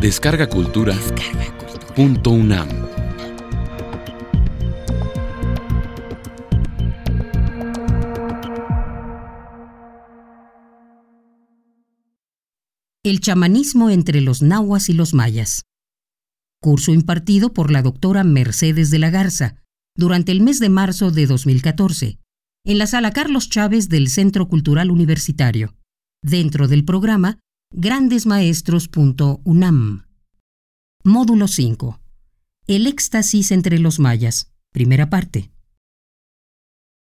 Descarga Cultura. Punto UNAM. El chamanismo entre los nahuas y los mayas. Curso impartido por la doctora Mercedes de la Garza durante el mes de marzo de 2014 en la sala Carlos Chávez del Centro Cultural Universitario, dentro del programa grandesmaestros.unam. Módulo 5. El éxtasis entre los mayas. Primera parte.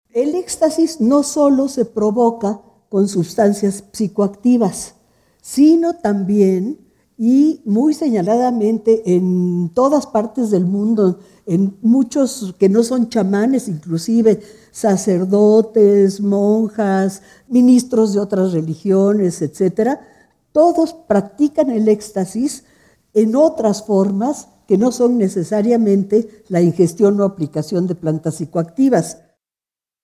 El éxtasis no solo se provoca con sustancias psicoactivas, sino también y muy señaladamente en todas partes del mundo, en muchos que no son chamanes, inclusive sacerdotes, monjas, ministros de otras religiones, etcétera, todos practican el éxtasis en otras formas que no son necesariamente la ingestión o aplicación de plantas psicoactivas.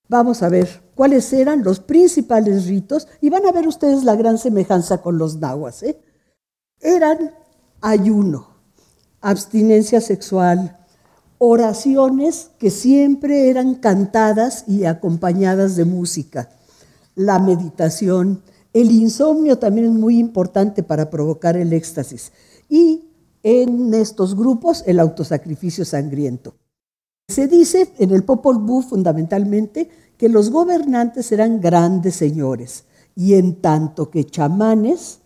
Vamos a ver cuáles eran los principales ritos y van a ver ustedes la gran semejanza con los nahuas. ¿eh? Eran ayuno, abstinencia sexual, oraciones que siempre eran cantadas y acompañadas de música, la meditación, el insomnio también es muy importante para provocar el éxtasis y en estos grupos el autosacrificio sangriento. Se dice en el Popol Vuh fundamentalmente que los gobernantes eran grandes señores y en tanto que chamanes,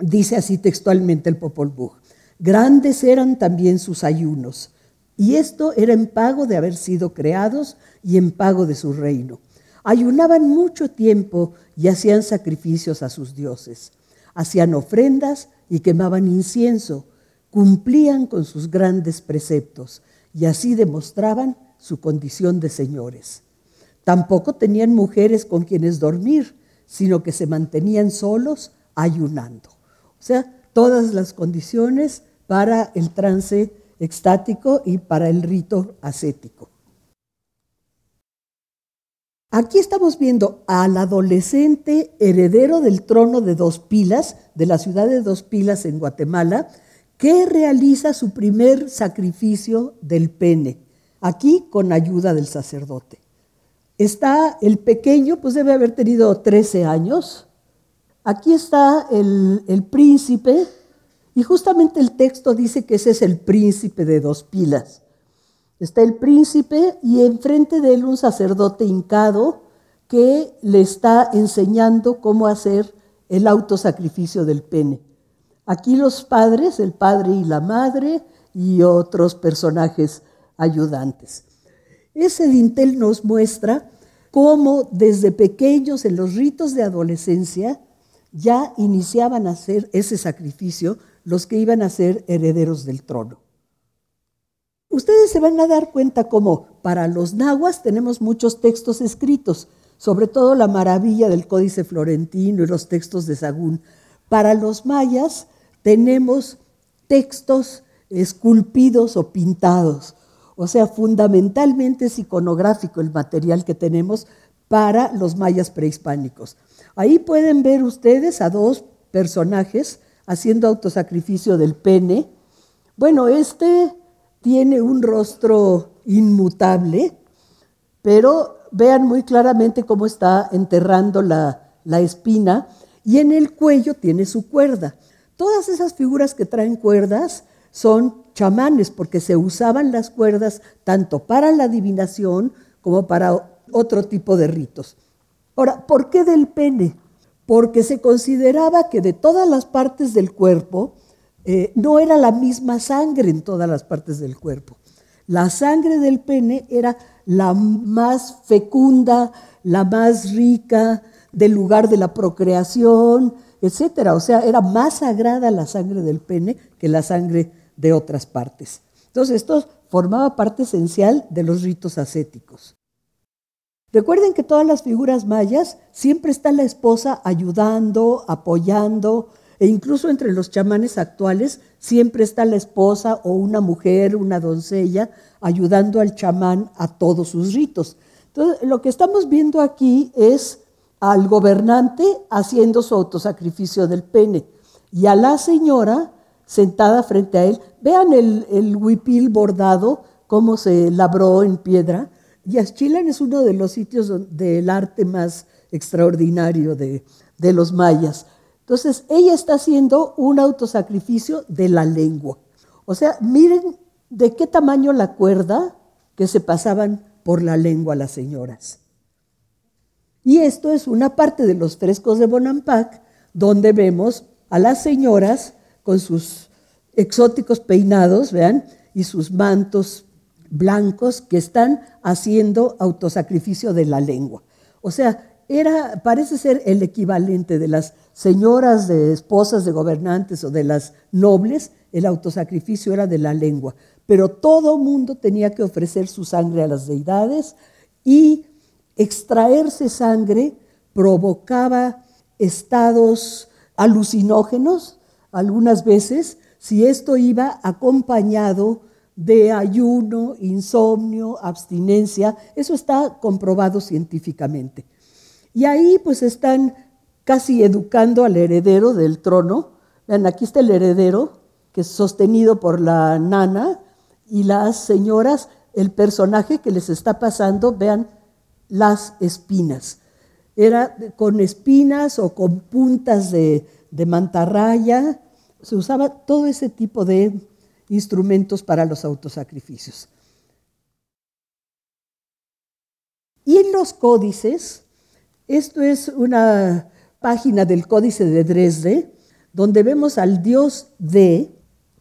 dice así textualmente el Popol Vuh, grandes eran también sus ayunos y esto era en pago de haber sido creados y en pago de su reino. Ayunaban mucho tiempo y hacían sacrificios a sus dioses. Hacían ofrendas y quemaban incienso. Cumplían con sus grandes preceptos y así demostraban su condición de señores. Tampoco tenían mujeres con quienes dormir, sino que se mantenían solos ayunando. O sea, todas las condiciones para el trance extático y para el rito ascético. Aquí estamos viendo al adolescente heredero del trono de Dos Pilas, de la ciudad de Dos Pilas en Guatemala, que realiza su primer sacrificio del pene, aquí con ayuda del sacerdote. Está el pequeño, pues debe haber tenido 13 años. Aquí está el, el príncipe, y justamente el texto dice que ese es el príncipe de Dos Pilas. Está el príncipe y enfrente de él un sacerdote hincado que le está enseñando cómo hacer el autosacrificio del pene. Aquí los padres, el padre y la madre y otros personajes ayudantes. Ese dintel nos muestra cómo desde pequeños en los ritos de adolescencia ya iniciaban a hacer ese sacrificio los que iban a ser herederos del trono. Ustedes se van a dar cuenta cómo para los nahuas tenemos muchos textos escritos, sobre todo la maravilla del Códice Florentino y los textos de Sagún. Para los mayas tenemos textos esculpidos o pintados, o sea, fundamentalmente es iconográfico el material que tenemos para los mayas prehispánicos. Ahí pueden ver ustedes a dos personajes haciendo autosacrificio del pene. Bueno, este tiene un rostro inmutable, pero vean muy claramente cómo está enterrando la, espina y en el cuello tiene su cuerda. Todas esas figuras que traen cuerdas son chamanes porque se usaban las cuerdas tanto para la adivinación como para otro tipo de ritos. Ahora, ¿por qué del pene? Porque se consideraba que de todas las partes del cuerpo, eh, no era la misma sangre en todas las partes del cuerpo. La sangre del pene era la más fecunda, la más rica, del lugar de la procreación, etc. O sea, era más sagrada la sangre del pene que la sangre de otras partes. Entonces, esto formaba parte esencial de los ritos ascéticos. Recuerden que todas las figuras mayas siempre está la esposa ayudando, apoyando, e incluso entre los chamanes actuales siempre está la esposa o una mujer, una doncella, ayudando al chamán a todos sus ritos. Entonces, lo que estamos viendo aquí es al gobernante haciendo su autosacrificio del pene y a la señora sentada frente a él. Vean el, el huipil bordado, cómo se labró en piedra. Yaxchilán es uno de los sitios del arte más extraordinario de los mayas. Entonces, ella está haciendo un autosacrificio de la lengua. O sea, miren de qué tamaño la cuerda que se pasaban por la lengua las señoras. Y esto es una parte de los frescos de Bonampak, donde vemos a las señoras con sus exóticos peinados, vean, y sus mantos blancos que están haciendo autosacrificio de la lengua. O sea, era, parece ser el equivalente de las señoras de esposas de gobernantes o de las nobles, el autosacrificio era de la lengua. Pero todo mundo tenía que ofrecer su sangre a las deidades y extraerse sangre provocaba estados alucinógenos algunas veces si esto iba acompañado de ayuno, insomnio, abstinencia, eso está comprobado científicamente. Y ahí pues están casi educando al heredero del trono. Vean, aquí está el heredero, que es sostenido por la nana, y las señoras, el personaje que les está pasando, vean las espinas. Era con espinas o con puntas de, de mantarraya, se usaba todo ese tipo de instrumentos para los autosacrificios. Y en los códices, esto es una página del Códice de Dresde, donde vemos al dios de,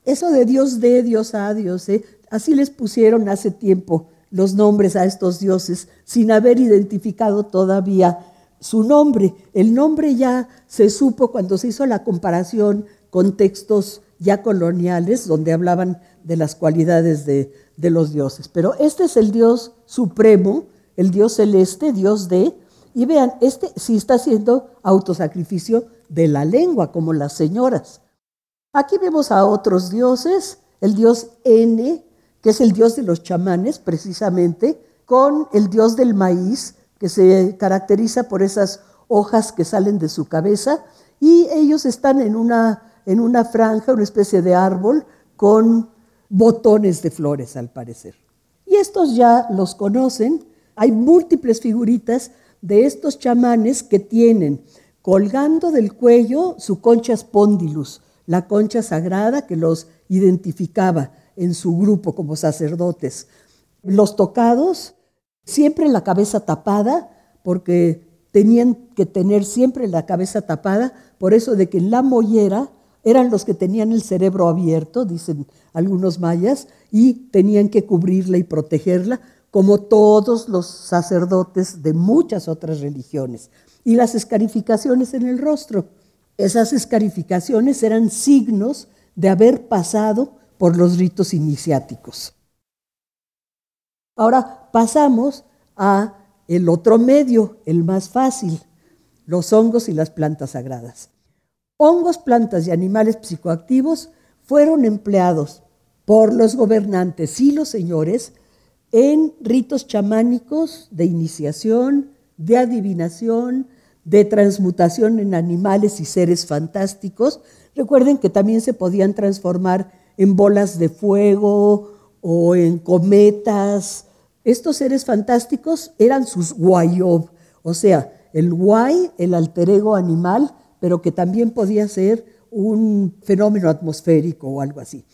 eso de dios de, dios a, dios e, así les pusieron hace tiempo los nombres a estos dioses, sin haber identificado todavía su nombre. El nombre ya se supo cuando se hizo la comparación con textos ya coloniales, donde hablaban de las cualidades de, de los dioses. Pero este es el dios supremo, el dios celeste, dios de, y vean, este sí está haciendo autosacrificio de la lengua, como las señoras. Aquí vemos a otros dioses, el dios N, que es el dios de los chamanes, precisamente, con el dios del maíz, que se caracteriza por esas hojas que salen de su cabeza, y ellos están en una, en una franja, una especie de árbol, con botones de flores, al parecer. Y estos ya los conocen, hay múltiples figuritas de estos chamanes que tienen colgando del cuello su concha spondylus, la concha sagrada que los identificaba en su grupo como sacerdotes. Los tocados, siempre la cabeza tapada, porque tenían que tener siempre la cabeza tapada, por eso de que en la mollera eran los que tenían el cerebro abierto, dicen algunos mayas, y tenían que cubrirla y protegerla, como todos los sacerdotes de muchas otras religiones. Y las escarificaciones en el rostro. Esas escarificaciones eran signos de haber pasado por los ritos iniciáticos. Ahora pasamos a el otro medio, el más fácil, los hongos y las plantas sagradas. Hongos, plantas y animales psicoactivos fueron empleados por los gobernantes y los señores en ritos chamánicos de iniciación, de adivinación, de transmutación en animales y seres fantásticos. Recuerden que también se podían transformar en bolas de fuego o en cometas. Estos seres fantásticos eran sus guayob, o sea, el guay, el alter ego animal, pero que también podía ser un fenómeno atmosférico o algo así.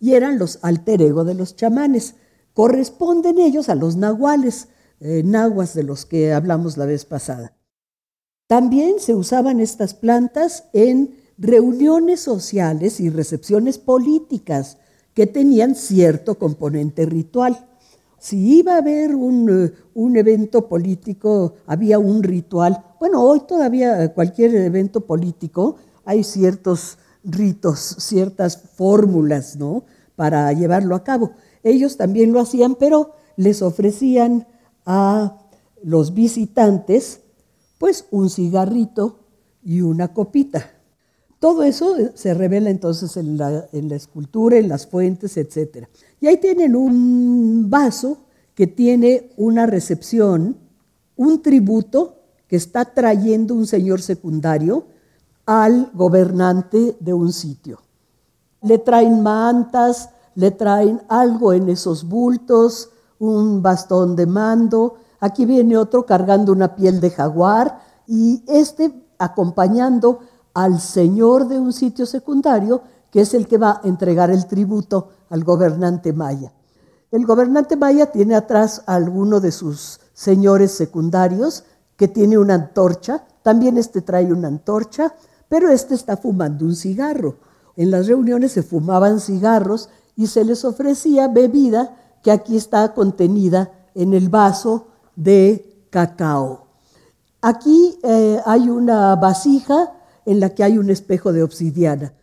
Y eran los alter ego de los chamanes corresponden ellos a los nahuales, eh, nahuas de los que hablamos la vez pasada. También se usaban estas plantas en reuniones sociales y recepciones políticas que tenían cierto componente ritual. Si iba a haber un, eh, un, evento político, había un ritual. Bueno, hoy todavía cualquier evento político hay ciertos ritos, ciertas fórmulas, ¿no? Para llevarlo a cabo. Ellos también lo hacían, pero les ofrecían a los visitantes pues un cigarrito y una copita. Todo eso se revela entonces en la, en la escultura, en las fuentes, etc. Y ahí tienen un vaso que tiene una recepción, un tributo que está trayendo un señor secundario al gobernante de un sitio. Le traen mantas, le traen algo en esos bultos, un bastón de mando. Aquí viene otro cargando una piel de jaguar y este acompañando al señor de un sitio secundario, que es el que va a entregar el tributo al gobernante maya. El gobernante maya tiene atrás a alguno de sus señores secundarios que tiene una antorcha, también este trae una antorcha, pero este está fumando un cigarro. En las reuniones se fumaban cigarros y se les ofrecía bebida que aquí está contenida en el vaso de cacao. Aquí eh, hay una vasija en la que hay un espejo de obsidiana.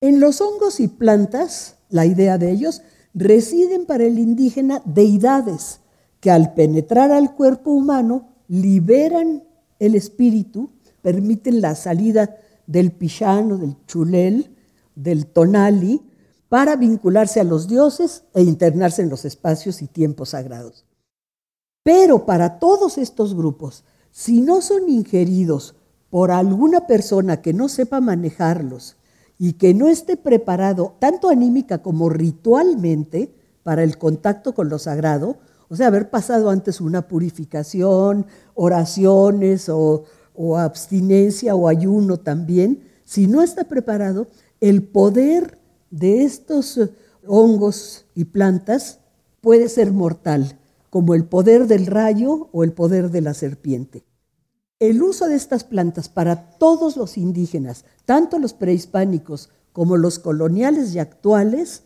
En los hongos y plantas, la idea de ellos, residen para el indígena deidades que al penetrar al cuerpo humano liberan el espíritu, permiten la salida del pichano, del chulel, del tonali, para vincularse a los dioses e internarse en los espacios y tiempos sagrados. Pero para todos estos grupos, si no son ingeridos por alguna persona que no sepa manejarlos y que no esté preparado tanto anímica como ritualmente para el contacto con lo sagrado, o sea, haber pasado antes una purificación, oraciones o, abstinencia o ayuno también, si no está preparado, el poder de estos eh, hongos y plantas puede ser mortal, como el poder del rayo o el poder de la serpiente. El uso de estas plantas para todos los indígenas, tanto los prehispánicos como los coloniales y actuales,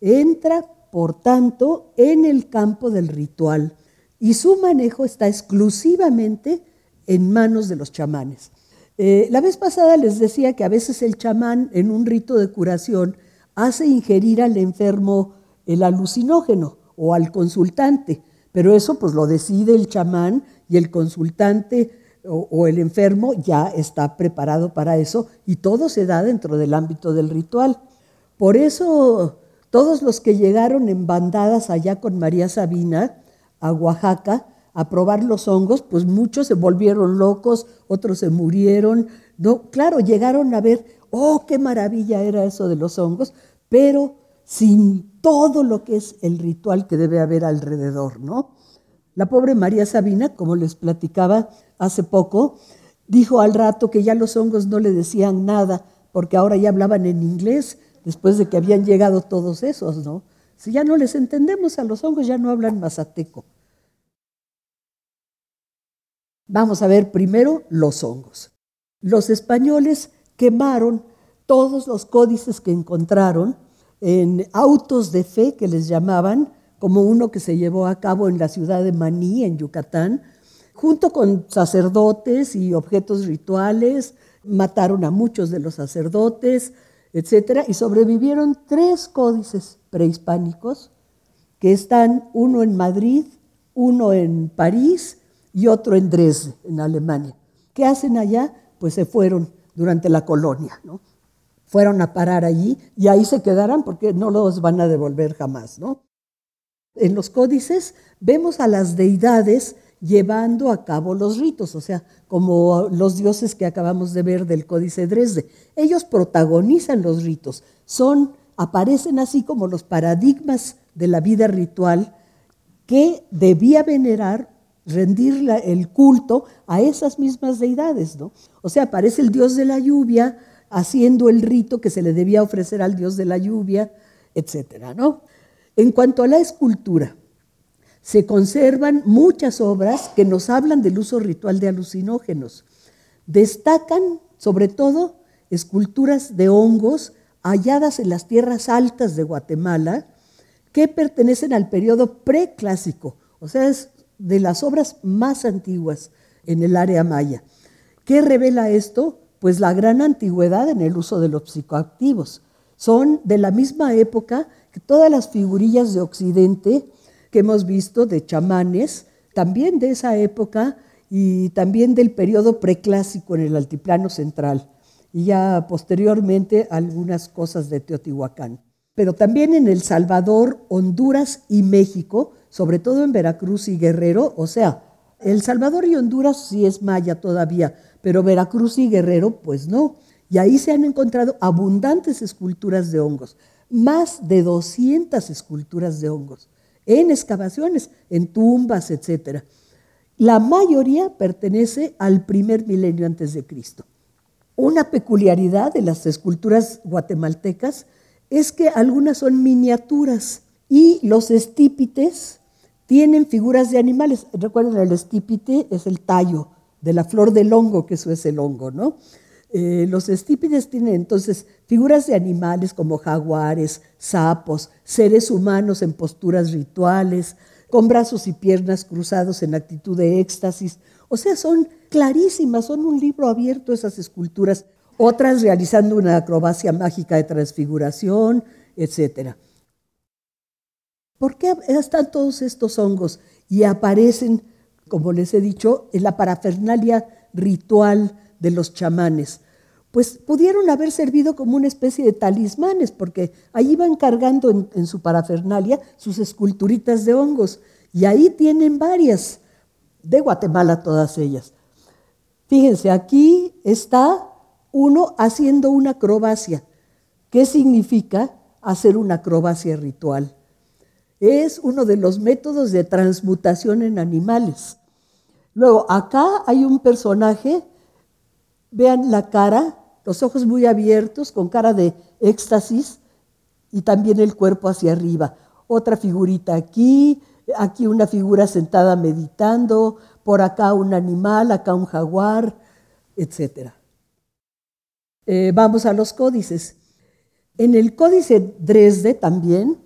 entra, por tanto, en el campo del ritual y su manejo está exclusivamente en manos de los chamanes. Eh, la vez pasada les decía que a veces el chamán en un rito de curación hace ingerir al enfermo el alucinógeno o al consultante, pero eso pues lo decide el chamán y el consultante o, el enfermo ya está preparado para eso y todo se da dentro del ámbito del ritual. Por eso todos los que llegaron en bandadas allá con María Sabina a Oaxaca a probar los hongos, pues muchos se volvieron locos, otros se murieron. No, claro, llegaron a ver oh, qué maravilla era eso de los hongos, pero sin todo lo que es el ritual que debe haber alrededor, ¿no? La pobre María Sabina, como les platicaba hace poco, dijo al rato que ya los hongos no le decían nada, porque ahora ya hablaban en inglés, después de que habían llegado todos esos, ¿no? Si ya no les entendemos a los hongos, ya no hablan mazateco. Vamos a ver primero los hongos. Los españoles quemaron todos los códices que encontraron en autos de fe que les llamaban, como uno que se llevó a cabo en la ciudad de Maní, en Yucatán, junto con sacerdotes y objetos rituales, mataron a muchos de los sacerdotes, etc. Y sobrevivieron tres códices prehispánicos que están uno en Madrid, uno en París y otro en Dresde, en Alemania. ¿Qué hacen allá? Pues se fueron durante la colonia, ¿no? Fueron a parar allí y ahí se quedarán porque no los van a devolver jamás, ¿no? En los códices vemos a las deidades llevando a cabo los ritos, o sea, como los dioses que acabamos de ver del Códice Dresde. Ellos protagonizan los ritos, son, aparecen así como los paradigmas de la vida ritual que debía venerar rendir el culto a esas mismas deidades, ¿no? O sea, aparece el dios de la lluvia haciendo el rito que se le debía ofrecer al dios de la lluvia, etcétera, ¿no? En cuanto a la escultura, se conservan muchas obras que nos hablan del uso ritual de alucinógenos. Destacan, sobre todo, esculturas de hongos halladas en las tierras altas de Guatemala que pertenecen al periodo preclásico, o sea, es de las obras más antiguas en el área maya. ¿Qué revela esto? Pues la gran antigüedad en el uso de los psicoactivos. Son de la misma época que todas las figurillas de Occidente que hemos visto de chamanes, también de esa época y también del periodo preclásico en el altiplano central y ya posteriormente algunas cosas de Teotihuacán. Pero también en El Salvador, Honduras y México sobre todo en Veracruz y Guerrero, o sea, El Salvador y Honduras sí es maya todavía, pero Veracruz y Guerrero pues no. Y ahí se han encontrado abundantes esculturas de hongos, más de 200 esculturas de hongos, en excavaciones, en tumbas, etc. La mayoría pertenece al primer milenio antes de Cristo. Una peculiaridad de las esculturas guatemaltecas es que algunas son miniaturas y los estípites tienen figuras de animales. Recuerden, el estípite es el tallo de la flor del hongo, que eso es el hongo, ¿no? Eh, los estípites tienen entonces figuras de animales como jaguares, sapos, seres humanos en posturas rituales, con brazos y piernas cruzados en actitud de éxtasis. O sea, son clarísimas, son un libro abierto esas esculturas, otras realizando una acrobacia mágica de transfiguración, etc. ¿Por qué están todos estos hongos y aparecen, como les he dicho, en la parafernalia ritual de los chamanes? Pues pudieron haber servido como una especie de talismanes, porque ahí iban cargando en, su parafernalia sus esculturitas de hongos. Y ahí tienen varias, de Guatemala todas ellas. Fíjense, aquí está uno haciendo una acrobacia. ¿Qué significa hacer una acrobacia ritual? Es uno de los métodos de transmutación en animales. Luego, acá hay un personaje, vean la cara, los ojos muy abiertos, con cara de éxtasis, y también el cuerpo hacia arriba. Otra figurita aquí, aquí una figura sentada meditando, por acá un animal, acá un jaguar, etc. Eh, vamos a los códices. En el códice Dresde también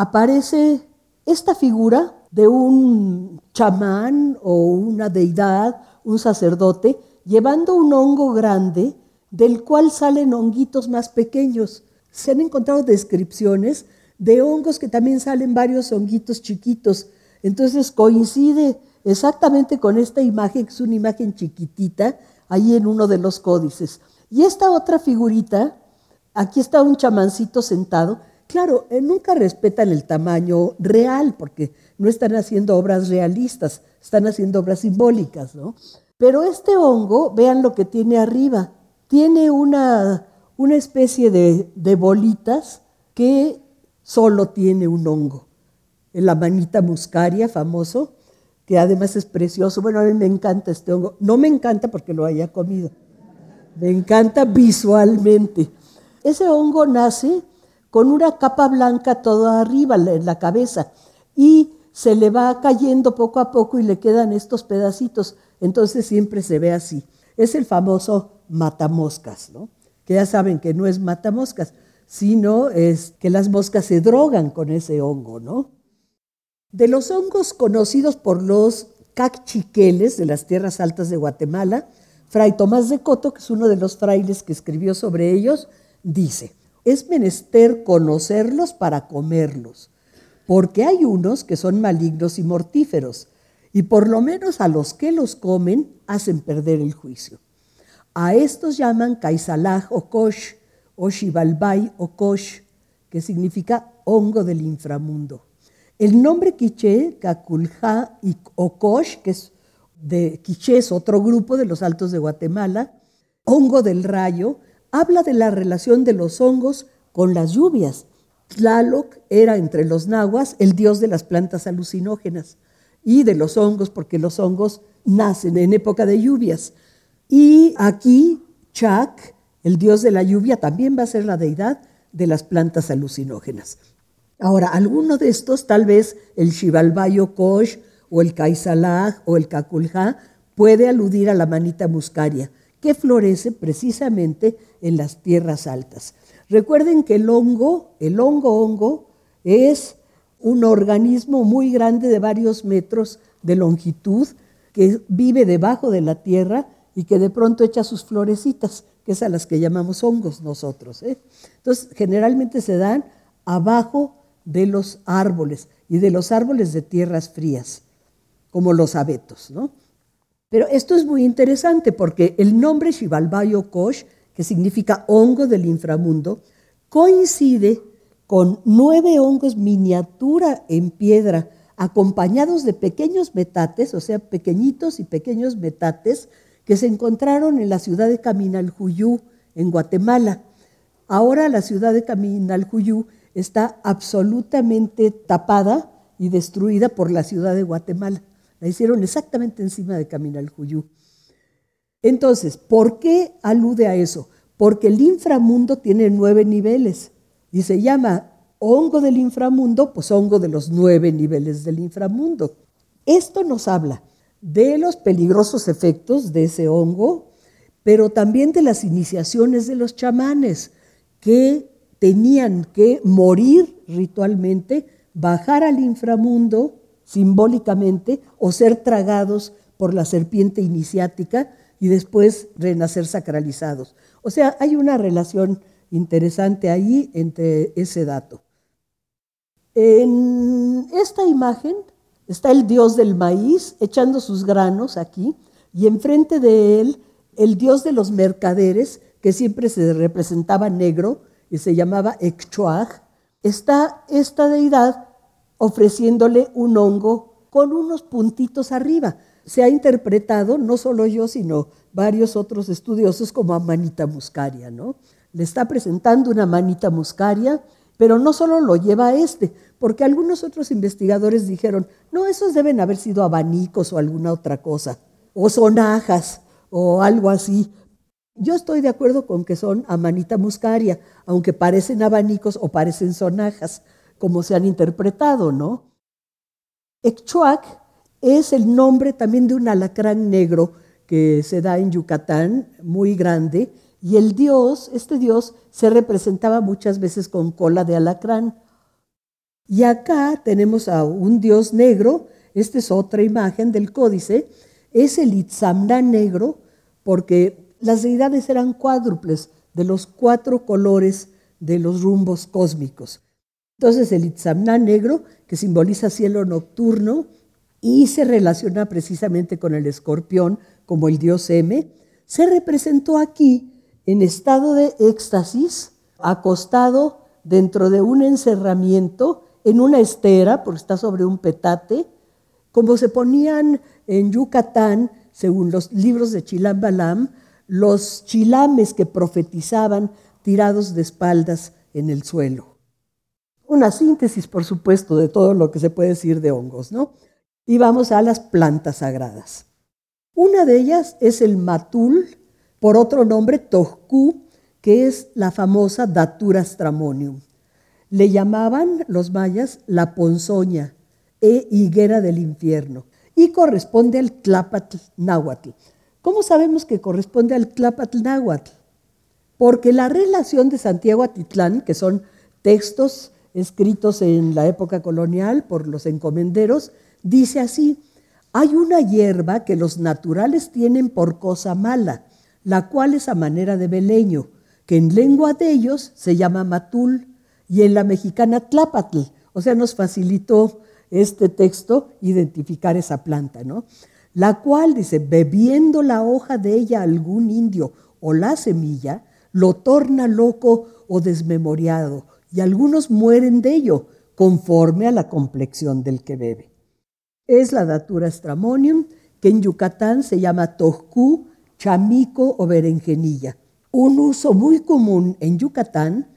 aparece esta figura de un chamán o una deidad, un sacerdote, llevando un hongo grande del cual salen honguitos más pequeños. Se han encontrado descripciones de hongos que también salen varios honguitos chiquitos. Entonces coincide exactamente con esta imagen, que es una imagen chiquitita, ahí en uno de los códices. Y esta otra figurita, aquí está un chamancito sentado, Claro, eh, nunca respetan el tamaño real porque no están haciendo obras realistas, están haciendo obras simbólicas, ¿no? Pero este hongo, vean lo que tiene arriba, tiene una, una especie de, de bolitas que solo tiene un hongo. La manita muscaria, famoso, que además es precioso. Bueno, a mí me encanta este hongo. No me encanta porque lo haya comido. Me encanta visualmente. Ese hongo nace con una capa blanca toda arriba en la cabeza y se le va cayendo poco a poco y le quedan estos pedacitos. Entonces siempre se ve así. Es el famoso matamoscas, ¿no? que ya saben que no es matamoscas, sino es que las moscas se drogan con ese hongo. ¿no? De los hongos conocidos por los cacchiqueles de las tierras altas de Guatemala, Fray Tomás de Coto, que es uno de los frailes que escribió sobre ellos, dice, es menester conocerlos para comerlos, porque hay unos que son malignos y mortíferos, y por lo menos a los que los comen hacen perder el juicio. A estos llaman Kaisalaj o Kosh, o que significa hongo del inframundo. El nombre quiché, Kakulja y Okosh, que es de quiché, es otro grupo de los altos de Guatemala, hongo del rayo, habla de la relación de los hongos con las lluvias. Tlaloc era entre los nahuas el dios de las plantas alucinógenas y de los hongos, porque los hongos nacen en época de lluvias. Y aquí Chak, el dios de la lluvia, también va a ser la deidad de las plantas alucinógenas. Ahora, alguno de estos, tal vez el Shivalbayo Kosh o el Kaisalaj o el Kakulja, puede aludir a la manita muscaria, que florece precisamente en las tierras altas. Recuerden que el hongo, el hongo hongo, es un organismo muy grande de varios metros de longitud que vive debajo de la tierra y que de pronto echa sus florecitas, que es a las que llamamos hongos nosotros. ¿eh? Entonces, generalmente se dan abajo de los árboles y de los árboles de tierras frías, como los abetos. ¿no? Pero esto es muy interesante porque el nombre Shivalbayo Kosh, que significa hongo del inframundo, coincide con nueve hongos miniatura en piedra, acompañados de pequeños metates, o sea, pequeñitos y pequeños metates, que se encontraron en la ciudad de Caminaljuyú, en Guatemala. Ahora la ciudad de Caminalcuyú está absolutamente tapada y destruida por la ciudad de Guatemala. La hicieron exactamente encima de Caminalcuyú. Entonces, ¿por qué alude a eso? Porque el inframundo tiene nueve niveles y se llama hongo del inframundo, pues hongo de los nueve niveles del inframundo. Esto nos habla de los peligrosos efectos de ese hongo, pero también de las iniciaciones de los chamanes, que tenían que morir ritualmente, bajar al inframundo simbólicamente o ser tragados por la serpiente iniciática y después renacer sacralizados. O sea, hay una relación interesante ahí entre ese dato. En esta imagen está el dios del maíz echando sus granos aquí y enfrente de él el dios de los mercaderes que siempre se representaba negro y se llamaba Ekchuach. Está esta deidad ofreciéndole un hongo con unos puntitos arriba. Se ha interpretado, no solo yo, sino varios otros estudiosos, como a manita muscaria, ¿no? Le está presentando una manita muscaria pero no solo lo lleva a este, porque algunos otros investigadores dijeron, no, esos deben haber sido abanicos o alguna otra cosa, o sonajas o algo así. Yo estoy de acuerdo con que son amanita muscaria, aunque parecen abanicos o parecen sonajas, como se han interpretado, ¿no? Ekchuac es el nombre también de un alacrán negro que se da en Yucatán, muy grande, y el dios, este dios, se representaba muchas veces con cola de alacrán. Y acá tenemos a un dios negro, esta es otra imagen del códice, es el Itzamna negro, porque las deidades eran cuádruples de los cuatro colores de los rumbos cósmicos. Entonces el Itzamna negro, que simboliza cielo nocturno y se relaciona precisamente con el escorpión como el dios M, se representó aquí en estado de éxtasis, acostado dentro de un encerramiento, en una estera, porque está sobre un petate, como se ponían en Yucatán, según los libros de Chilam Balam, los chilames que profetizaban tirados de espaldas en el suelo. Una síntesis, por supuesto, de todo lo que se puede decir de hongos, ¿no? Y vamos a las plantas sagradas. Una de ellas es el matul, por otro nombre Tojku, que es la famosa Datura stramonium. Le llamaban los mayas la ponzoña e higuera del infierno y corresponde al Tlapatl náhuatl. ¿Cómo sabemos que corresponde al Tlapatl náhuatl? Porque la relación de Santiago Atitlán, que son textos escritos en la época colonial por los encomenderos, dice así, hay una hierba que los naturales tienen por cosa mala, la cual es a manera de beleño, que en lengua de ellos se llama matul y en la mexicana tlapatl. O sea, nos facilitó este texto identificar esa planta, ¿no? La cual dice, bebiendo la hoja de ella algún indio o la semilla, lo torna loco o desmemoriado, y algunos mueren de ello, conforme a la complexión del que bebe. Es la datura stramonium, que en Yucatán se llama tojcu chamico o berenjenilla. Un uso muy común en Yucatán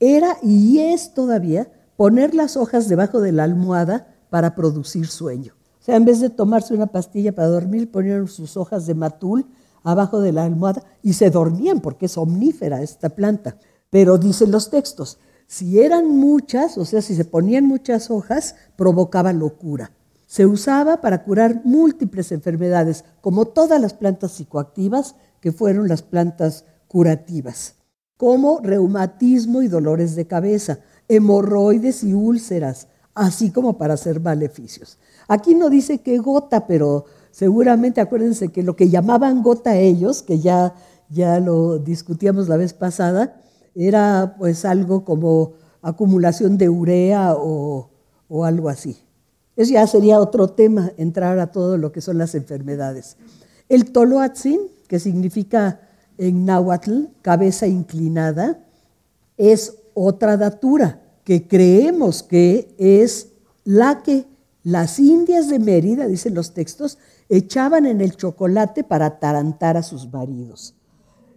era y es todavía poner las hojas debajo de la almohada para producir sueño. O sea, en vez de tomarse una pastilla para dormir, ponían sus hojas de matul abajo de la almohada y se dormían porque es omnífera esta planta. Pero dicen los textos, si eran muchas, o sea, si se ponían muchas hojas, provocaba locura. Se usaba para curar múltiples enfermedades, como todas las plantas psicoactivas que fueron las plantas curativas, como reumatismo y dolores de cabeza, hemorroides y úlceras, así como para hacer maleficios. Aquí no dice qué gota, pero seguramente acuérdense que lo que llamaban gota ellos, que ya, ya lo discutíamos la vez pasada, era pues algo como acumulación de urea o, o algo así. Eso ya sería otro tema, entrar a todo lo que son las enfermedades. El toloatzin, que significa en náhuatl cabeza inclinada, es otra datura que creemos que es la que las indias de Mérida, dicen los textos, echaban en el chocolate para atarantar a sus maridos.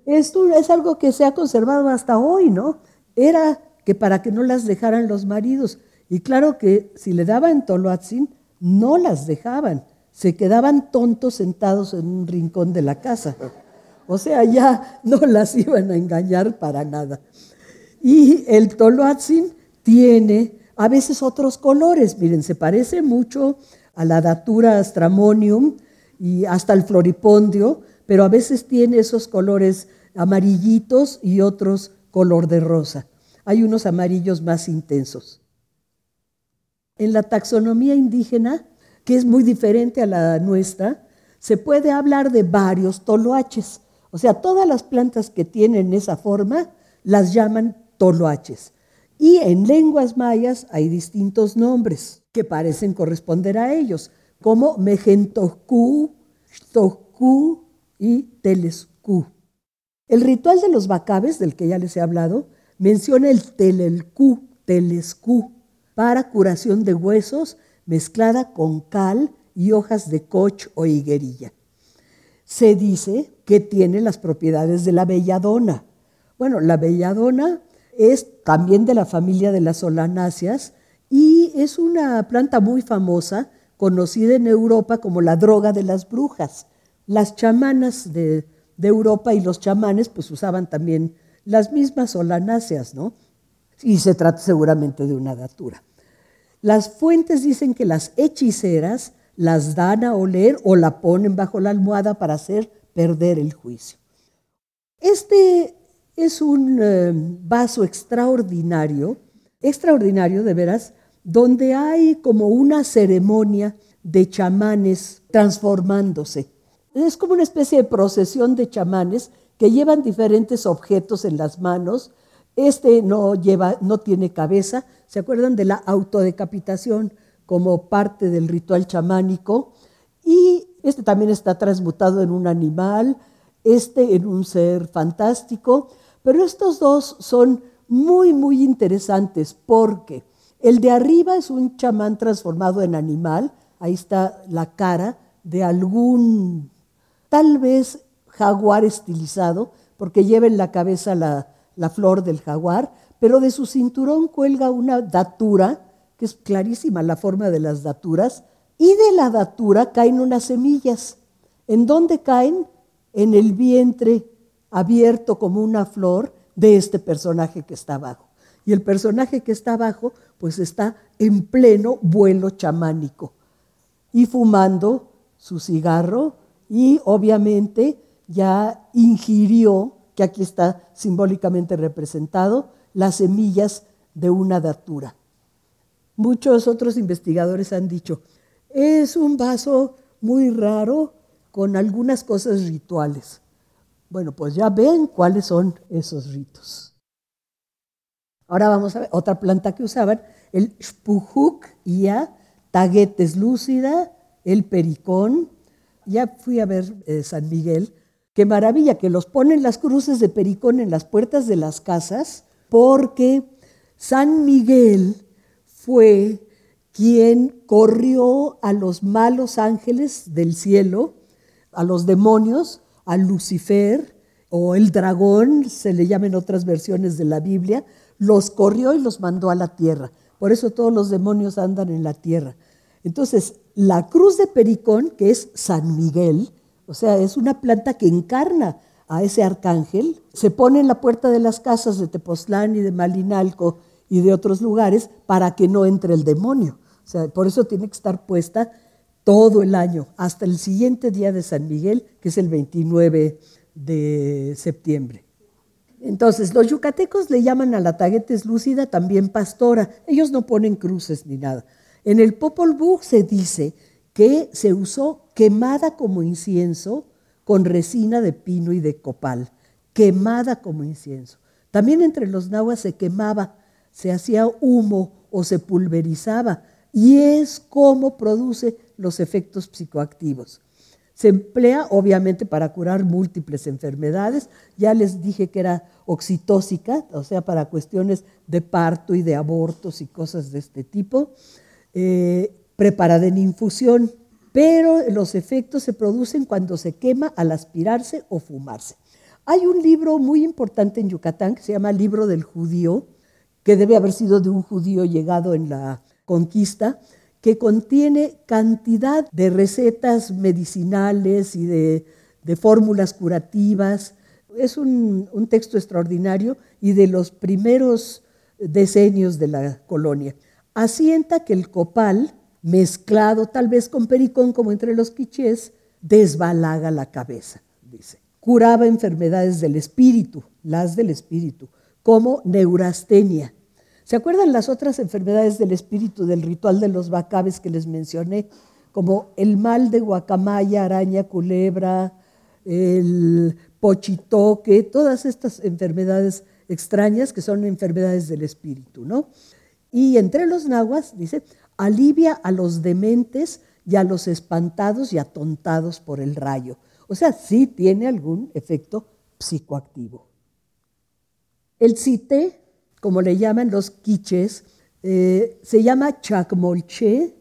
Esto es algo que se ha conservado hasta hoy, ¿no? Era que para que no las dejaran los maridos. Y claro que si le daban Toloatzin, no las dejaban. Se quedaban tontos sentados en un rincón de la casa. O sea, ya no las iban a engañar para nada. Y el Toloatzin tiene a veces otros colores. Miren, se parece mucho a la Datura stramonium y hasta el floripondio, pero a veces tiene esos colores amarillitos y otros color de rosa. Hay unos amarillos más intensos. En la taxonomía indígena, que es muy diferente a la nuestra, se puede hablar de varios toloaches. O sea, todas las plantas que tienen esa forma las llaman toloaches. Y en lenguas mayas hay distintos nombres que parecen corresponder a ellos, como Mejentocú, Xtocú y Telescú. El ritual de los bacabes, del que ya les he hablado, menciona el telelcú, telescú, para curación de huesos mezclada con cal y hojas de coch o higuerilla. Se dice que tiene las propiedades de la belladona. Bueno, la belladona es también de la familia de las solanáceas y es una planta muy famosa, conocida en Europa como la droga de las brujas. Las chamanas de, Europa y los chamanes pues usaban también las mismas solanáceas, ¿no? Y se trata seguramente de una datura. Las fuentes dicen que las hechiceras las dan a oler o la ponen bajo la almohada para hacer perder el juicio. Este es un eh, vaso extraordinario, extraordinario de veras, donde hay como una ceremonia de chamanes transformándose. Es como una especie de procesión de chamanes que llevan diferentes objetos en las manos. Este no lleva, no tiene cabeza. ¿Se acuerdan de la autodecapitación como parte del ritual chamánico? Y este también está transmutado en un animal, este en un ser fantástico. Pero estos dos son muy, muy interesantes porque el de arriba es un chamán transformado en animal, ahí está la cara de algún, tal vez jaguar estilizado, porque lleva en la cabeza la, flor del jaguar, pero de su cinturón cuelga una datura, que es clarísima la forma de las daturas, y de la datura caen unas semillas. ¿En dónde caen? En el vientre abierto como una flor de este personaje que está abajo. Y el personaje que está abajo, pues está en pleno vuelo chamánico y fumando su cigarro y obviamente ya ingirió, que aquí está simbólicamente representado, las semillas de una datura. Muchos otros investigadores han dicho, es un vaso muy raro con algunas cosas rituales. Bueno, pues ya ven cuáles son esos ritos. Ahora vamos a ver otra planta que usaban, el spujuk ya, taguetes lúcida, el pericón. Ya fui a ver eh, San Miguel. Qué maravilla que los ponen las cruces de pericón en las puertas de las casas, porque San Miguel fue quien corrió a los malos ángeles del cielo, a los demonios, a Lucifer o el dragón, se le llaman otras versiones de la Biblia, los corrió y los mandó a la tierra. Por eso todos los demonios andan en la tierra. Entonces, la cruz de Pericón, que es San Miguel, o sea, es una planta que encarna a ese arcángel, se pone en la puerta de las casas de Tepoztlán y de Malinalco y de otros lugares para que no entre el demonio. O sea, por eso tiene que estar puesta todo el año, hasta el siguiente día de San Miguel, que es el 29 de septiembre. Entonces, los yucatecos le llaman a la taguetes lúcida también pastora. Ellos no ponen cruces ni nada. En el Popol Vuh se dice que se usó quemada como incienso con resina de pino y de copal. Quemada como incienso. También entre los nahuas se quemaba, se hacía humo o se pulverizaba. Y es como produce los efectos psicoactivos. Se emplea obviamente para curar múltiples enfermedades. Ya les dije que era oxitóxica, o sea, para cuestiones de parto y de abortos y cosas de este tipo. Eh, preparada en infusión, pero los efectos se producen cuando se quema al aspirarse o fumarse. Hay un libro muy importante en Yucatán que se llama Libro del Judío, que debe haber sido de un judío llegado en la conquista, que contiene cantidad de recetas medicinales y de, fórmulas curativas. Es un, un texto extraordinario y de los primeros decenios de la colonia. Asienta que el copal, mezclado tal vez con pericón como entre los quichés, desbalaga la cabeza, dice. Curaba enfermedades del espíritu, las del espíritu, como neurastenia. ¿Se acuerdan las otras enfermedades del espíritu del ritual de los bacabes que les mencioné? Como el mal de guacamaya, araña, culebra, el pochitoque, todas estas enfermedades extrañas que son enfermedades del espíritu, ¿no? Y entre los nahuas, dice, alivia a los dementes y a los espantados y atontados por el rayo. O sea, sí tiene algún efecto psicoactivo. El cité, como le llaman los quiches, eh, se llama chacmolche,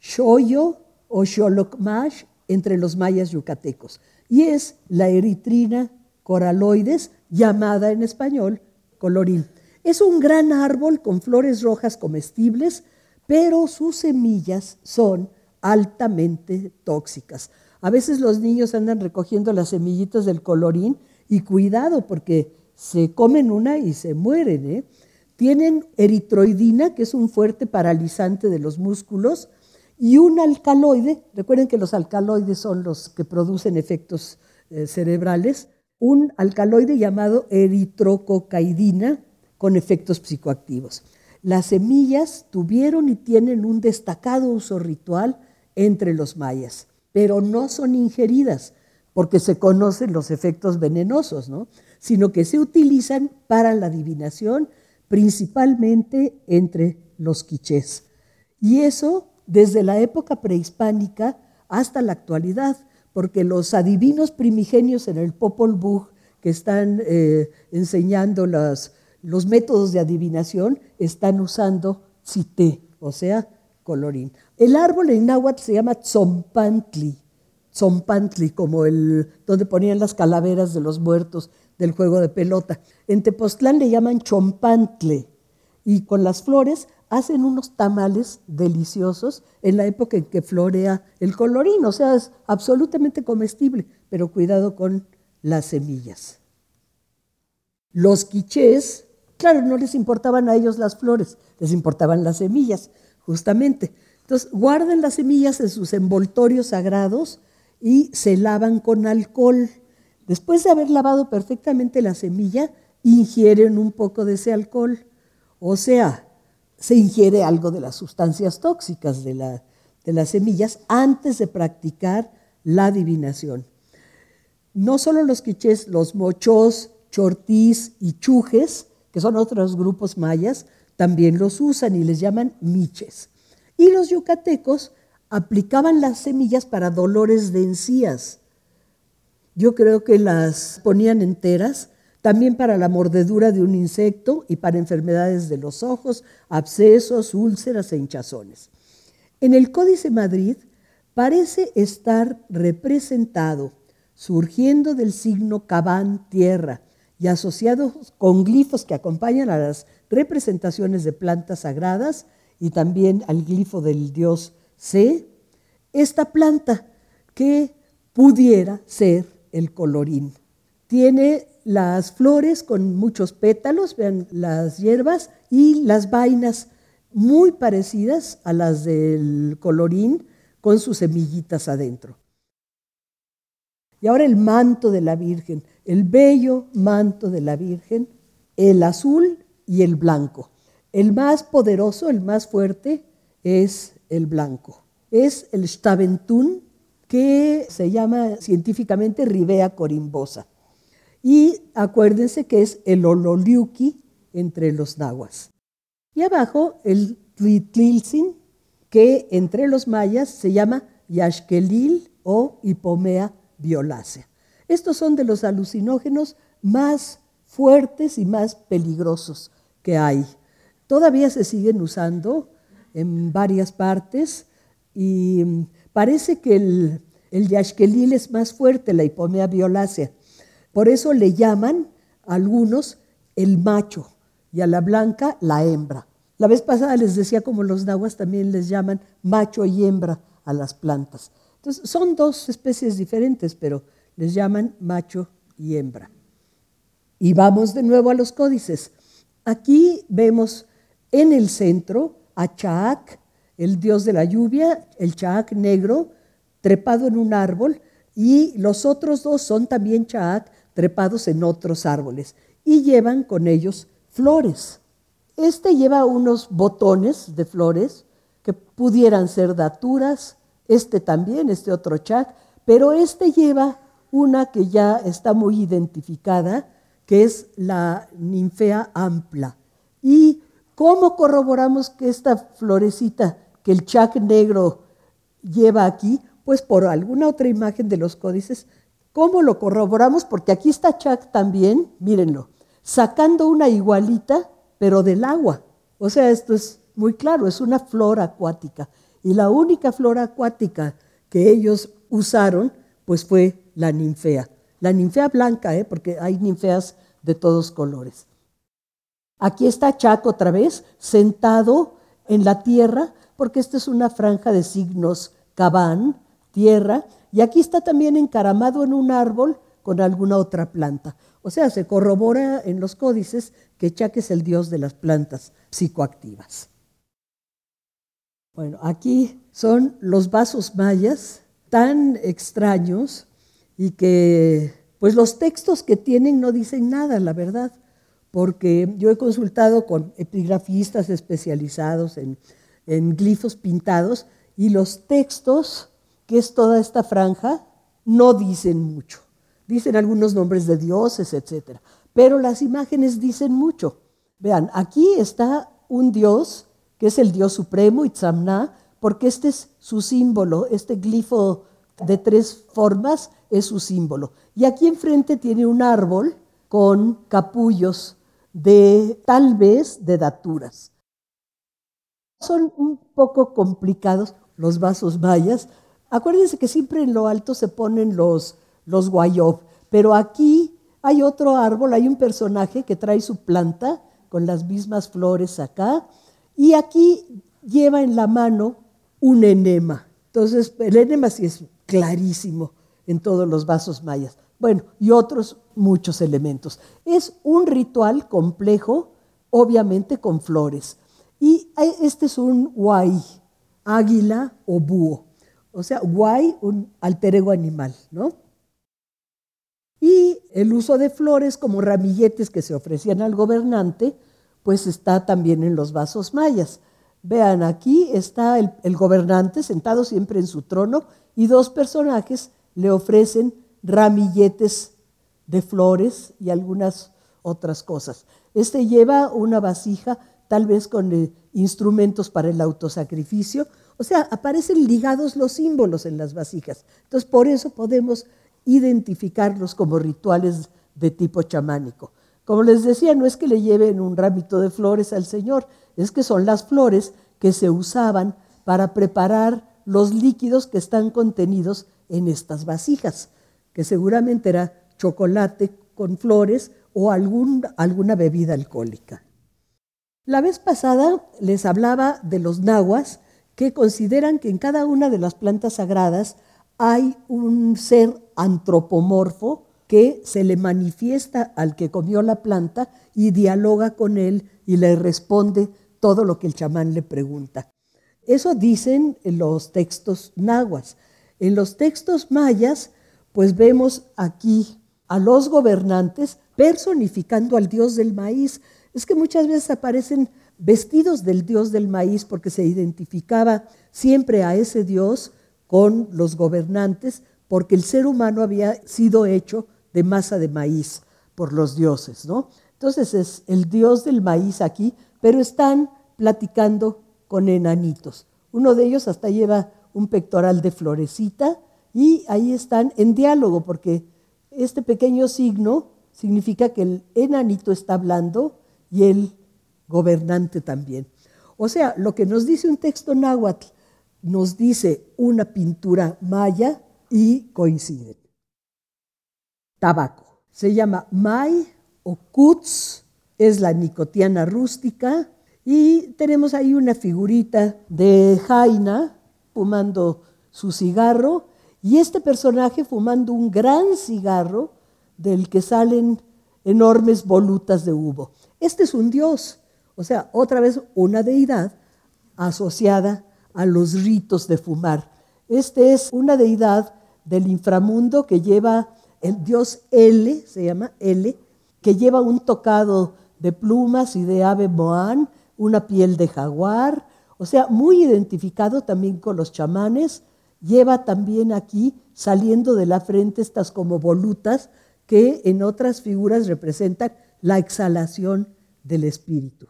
shoyo o xolocmash entre los mayas yucatecos. Y es la eritrina coraloides, llamada en español colorín. Es un gran árbol con flores rojas comestibles, pero sus semillas son altamente tóxicas. A veces los niños andan recogiendo las semillitas del colorín y cuidado porque se comen una y se mueren. ¿eh? Tienen eritroidina, que es un fuerte paralizante de los músculos, y un alcaloide, recuerden que los alcaloides son los que producen efectos eh, cerebrales, un alcaloide llamado eritrococaidina con efectos psicoactivos. Las semillas tuvieron y tienen un destacado uso ritual entre los mayas, pero no son ingeridas porque se conocen los efectos venenosos, ¿no? sino que se utilizan para la adivinación, principalmente entre los quichés. Y eso desde la época prehispánica hasta la actualidad, porque los adivinos primigenios en el Popol Vuh que están eh, enseñando los métodos de adivinación están usando cité, o sea, colorín. El árbol en náhuatl se llama tzompantli, tzompantli, como el donde ponían las calaveras de los muertos del juego de pelota. En Tepoztlán le llaman chompantle y con las flores hacen unos tamales deliciosos en la época en que florea el colorín, o sea, es absolutamente comestible, pero cuidado con las semillas. Los quichés, claro, no les importaban a ellos las flores, les importaban las semillas, justamente. Entonces, guardan las semillas en sus envoltorios sagrados y se lavan con alcohol. Después de haber lavado perfectamente la semilla, ingieren un poco de ese alcohol. O sea, se ingiere algo de las sustancias tóxicas de, las semillas antes de practicar la adivinación. No solo los quichés, los mochos, chortís y chujes, que son otros grupos mayas, también los usan y les llaman miches. Y los yucatecos aplicaban las semillas para dolores de encías. Yo creo que las ponían enteras también para la mordedura de un insecto y para enfermedades de los ojos, abscesos, úlceras e hinchazones. En el Códice Madrid parece estar representado, surgiendo del signo cabán tierra y asociado con glifos que acompañan a las representaciones de plantas sagradas y también al glifo del dios C, esta planta que pudiera ser el colorín. Tiene las flores con muchos pétalos, vean las hierbas, y las vainas muy parecidas a las del colorín con sus semillitas adentro. Y ahora el manto de la Virgen, el bello manto de la Virgen, el azul y el blanco. El más poderoso, el más fuerte, es el blanco. Es el Staventún, que se llama científicamente Rivea corimbosa. Y acuérdense que es el Ololiuki entre los nahuas. Y abajo el Tlitlilzin, que entre los mayas se llama Yaxquelil o Hipomea violácea. Estos son de los alucinógenos más fuertes y más peligrosos que hay. Todavía se siguen usando en varias partes y parece que el, el es más fuerte, la hipomea violácea Por eso le llaman a algunos el macho y a la blanca la hembra. La vez pasada les decía como los nahuas también les llaman macho y hembra a las plantas. Entonces son dos especies diferentes, pero les llaman macho y hembra. Y vamos de nuevo a los códices. Aquí vemos en el centro a Chaak, el dios de la lluvia, el Chaak negro, trepado en un árbol, y los otros dos son también Chaak, trepados en otros árboles, y llevan con ellos flores. Este lleva unos botones de flores que pudieran ser daturas, este también, este otro Chaak, pero este lleva una que ya está muy identificada, que es la ninfea ampla. ¿Y cómo corroboramos que esta florecita que el chac negro lleva aquí? Pues por alguna otra imagen de los códices. ¿Cómo lo corroboramos? Porque aquí está chac también, mírenlo, sacando una igualita, pero del agua. O sea, esto es muy claro, es una flor acuática. Y la única flor acuática que ellos usaron, pues fue la ninfea. La ninfea blanca, ¿eh? porque hay ninfeas de todos colores. Aquí está Chaco otra vez, sentado en la tierra, porque esta es una franja de signos cabán, tierra, y aquí está también encaramado en un árbol con alguna otra planta. O sea, se corrobora en los códices que Chac es el dios de las plantas psicoactivas. Bueno, aquí son los vasos mayas tan extraños y que pues los textos que tienen no dicen nada, la verdad, porque yo he consultado con epigrafistas especializados en, glifos pintados y los textos, que es toda esta franja, no dicen mucho. Dicen algunos nombres de dioses, etc. Pero las imágenes dicen mucho. Vean, aquí está un dios, que es el dios supremo, Itzamna, porque este es su símbolo, este glifo de tres formas es su símbolo. Y aquí enfrente tiene un árbol con capullos de tal vez de daturas. Son un poco complicados los vasos mayas. Acuérdense que siempre en lo alto se ponen los, los guayob, pero aquí hay otro árbol, hay un personaje que trae su planta con las mismas flores acá, y aquí lleva en la mano un enema. Entonces, el enema sí es clarísimo en todos los vasos mayas. Bueno, y otros muchos elementos. Es un ritual complejo, obviamente con flores. Y este es un guay, águila o búho. O sea, guay, un alter ego animal, ¿no? Y el uso de flores como ramilletes que se ofrecían al gobernante, pues está también en los vasos mayas. Vean, aquí está el, gobernante sentado siempre en su trono y dos personajes le ofrecen ramilletes de flores y algunas otras cosas. Este lleva una vasija, tal vez con eh, instrumentos para el autosacrificio. O sea, aparecen ligados los símbolos en las vasijas. Entonces, por eso podemos identificarlos como rituales de tipo chamánico. Como les decía, no es que le lleven un ramito de flores al Señor, es que son las flores que se usaban para preparar los líquidos que están contenidos en estas vasijas, que seguramente era chocolate con flores o alguna bebida alcohólica. La vez pasada les hablaba de los nahuas que consideran que en cada una de las plantas sagradas hay un ser antropomorfo que se le manifiesta al que comió la planta y dialoga con él y le responde todo lo que el chamán le pregunta. Eso dicen los textos nahuas. En los textos mayas, pues vemos aquí a los gobernantes personificando al dios del maíz. Es que muchas veces aparecen vestidos del dios del maíz porque se identificaba siempre a ese dios con los gobernantes porque el ser humano había sido hecho de masa de maíz por los dioses, ¿no? Entonces es el dios del maíz aquí, pero están platicando con enanitos. Uno de ellos hasta lleva un pectoral de florecita y ahí están en diálogo porque este pequeño signo significa que el enanito está hablando y el gobernante también. O sea, lo que nos dice un texto náhuatl nos dice una pintura maya y coincide. Tabaco. se llama Mai o Kutz, es la nicotiana rústica, y tenemos ahí una figurita de Jaina fumando su cigarro, y este personaje fumando un gran cigarro del que salen enormes volutas de humo. Este es un dios, o sea, otra vez una deidad asociada a los ritos de fumar. Este es una deidad del inframundo que lleva el dios L, se llama L, que lleva un tocado de plumas y de ave moán, una piel de jaguar, o sea, muy identificado también con los chamanes. Lleva también aquí, saliendo de la frente, estas como volutas que en otras figuras representan la exhalación del espíritu.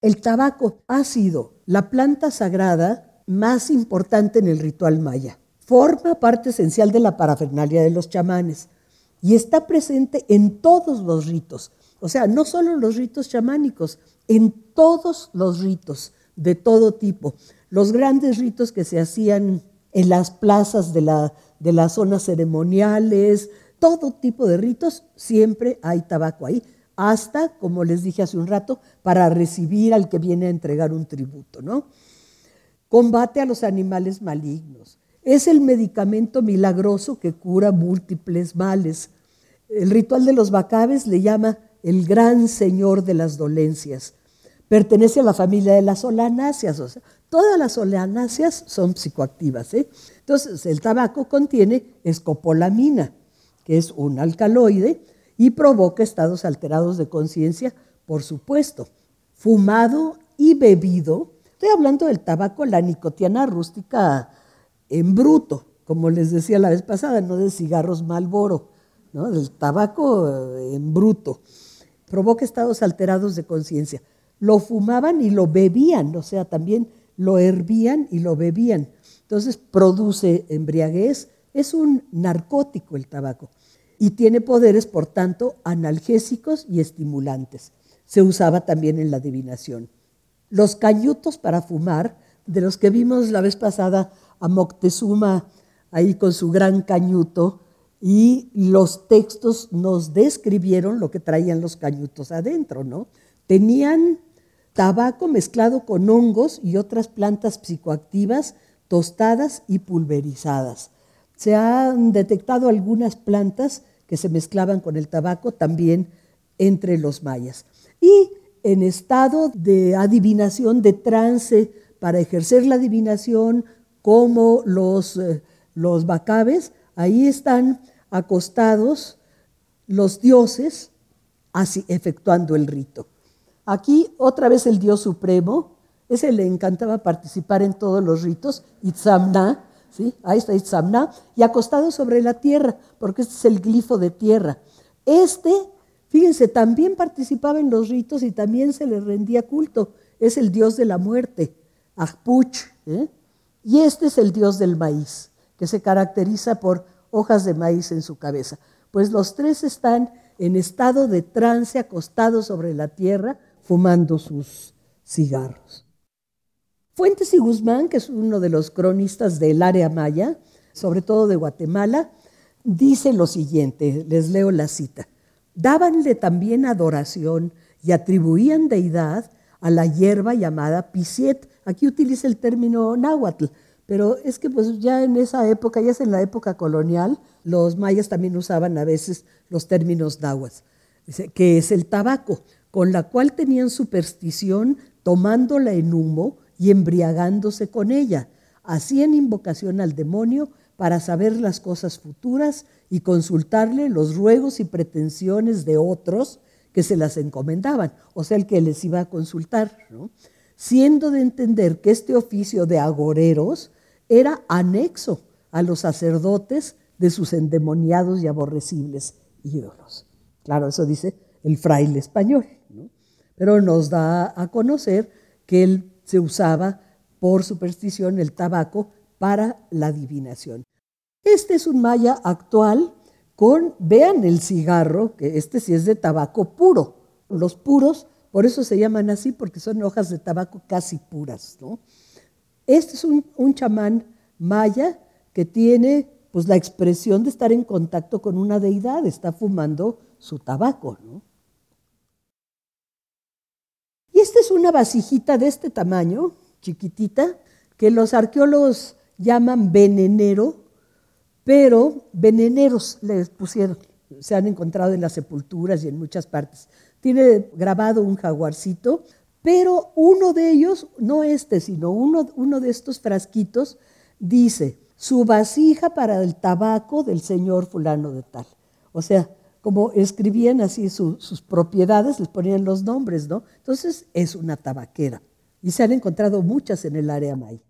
El tabaco ha sido la planta sagrada más importante en el ritual maya. Forma parte esencial de la parafernalia de los chamanes y está presente en todos los ritos. O sea, no solo los ritos chamánicos, en todos los ritos de todo tipo. Los grandes ritos que se hacían en las plazas de, la, de las zonas ceremoniales, todo tipo de ritos, siempre hay tabaco ahí, hasta, como les dije hace un rato, para recibir al que viene a entregar un tributo, ¿no? Combate a los animales malignos. Es el medicamento milagroso que cura múltiples males. El ritual de los bacabes le llama el gran señor de las dolencias. Pertenece a la familia de las solanáceas, o sea, todas las solanáceas son psicoactivas. ¿eh? Entonces, el tabaco contiene escopolamina, que es un alcaloide, y provoca estados alterados de conciencia, por supuesto. Fumado y bebido, estoy hablando del tabaco, la nicotiana rústica en bruto, como les decía la vez pasada, no de cigarros Malboro, ¿no? del tabaco eh, en bruto. Provoca estados alterados de conciencia. Lo fumaban y lo bebían, o sea, también lo hervían y lo bebían. Entonces produce embriaguez, es un narcótico el tabaco y tiene poderes, por tanto, analgésicos y estimulantes. Se usaba también en la adivinación. Los cañutos para fumar, de los que vimos la vez pasada a Moctezuma ahí con su gran cañuto, y los textos nos describieron lo que traían los cañutos adentro, ¿no? Tenían tabaco mezclado con hongos y otras plantas psicoactivas tostadas y pulverizadas. Se han detectado algunas plantas que se mezclaban con el tabaco también entre los mayas. Y en estado de adivinación, de trance, para ejercer la adivinación, como los, eh, los bacabes, ahí están acostados los dioses, así efectuando el rito. Aquí otra vez el dios supremo, ese le encantaba participar en todos los ritos, Itzamna, ¿sí? ahí está Itzamna, y acostado sobre la tierra, porque este es el glifo de tierra. Este, fíjense, también participaba en los ritos y también se le rendía culto. Es el dios de la muerte, Ahpuch. ¿eh? Y este es el dios del maíz, que se caracteriza por hojas de maíz en su cabeza. Pues los tres están en estado de trance, acostados sobre la tierra, fumando sus cigarros. Fuentes y Guzmán, que es uno de los cronistas del área maya, sobre todo de Guatemala, dice lo siguiente, les leo la cita. Dábanle también adoración y atribuían deidad a la hierba llamada pisiet. Aquí utiliza el término náhuatl, pero es que pues ya en esa época, ya es en la época colonial, los mayas también usaban a veces los términos náhuatl, que es el tabaco, con la cual tenían superstición tomándola en humo y embriagándose con ella. Hacían invocación al demonio para saber las cosas futuras y consultarle los ruegos y pretensiones de otros que se las encomendaban, o sea, el que les iba a consultar, siendo de entender que este oficio de agoreros era anexo a los sacerdotes de sus endemoniados y aborrecibles ídolos. Claro, eso dice el fraile español, pero nos da a conocer que el se usaba por superstición el tabaco para la adivinación. Este es un maya actual con, vean el cigarro, que este sí es de tabaco puro. Los puros, por eso se llaman así, porque son hojas de tabaco casi puras. Este es un, un chamán maya que tiene pues la expresión de estar en contacto con una deidad, está fumando su tabaco, ¿no? Y esta es una vasijita de este tamaño, chiquitita, que los arqueólogos llaman venenero, pero veneneros les pusieron, se han encontrado en las sepulturas y en muchas partes. Tiene grabado un jaguarcito, pero uno de ellos, no este, sino uno, uno de estos frasquitos, dice, su vasija para el tabaco del señor fulano de tal. O sea, como escribían así sus propiedades, les ponían los nombres, ¿no? Entonces es una tabaquera. Y se han encontrado muchas en el área maya.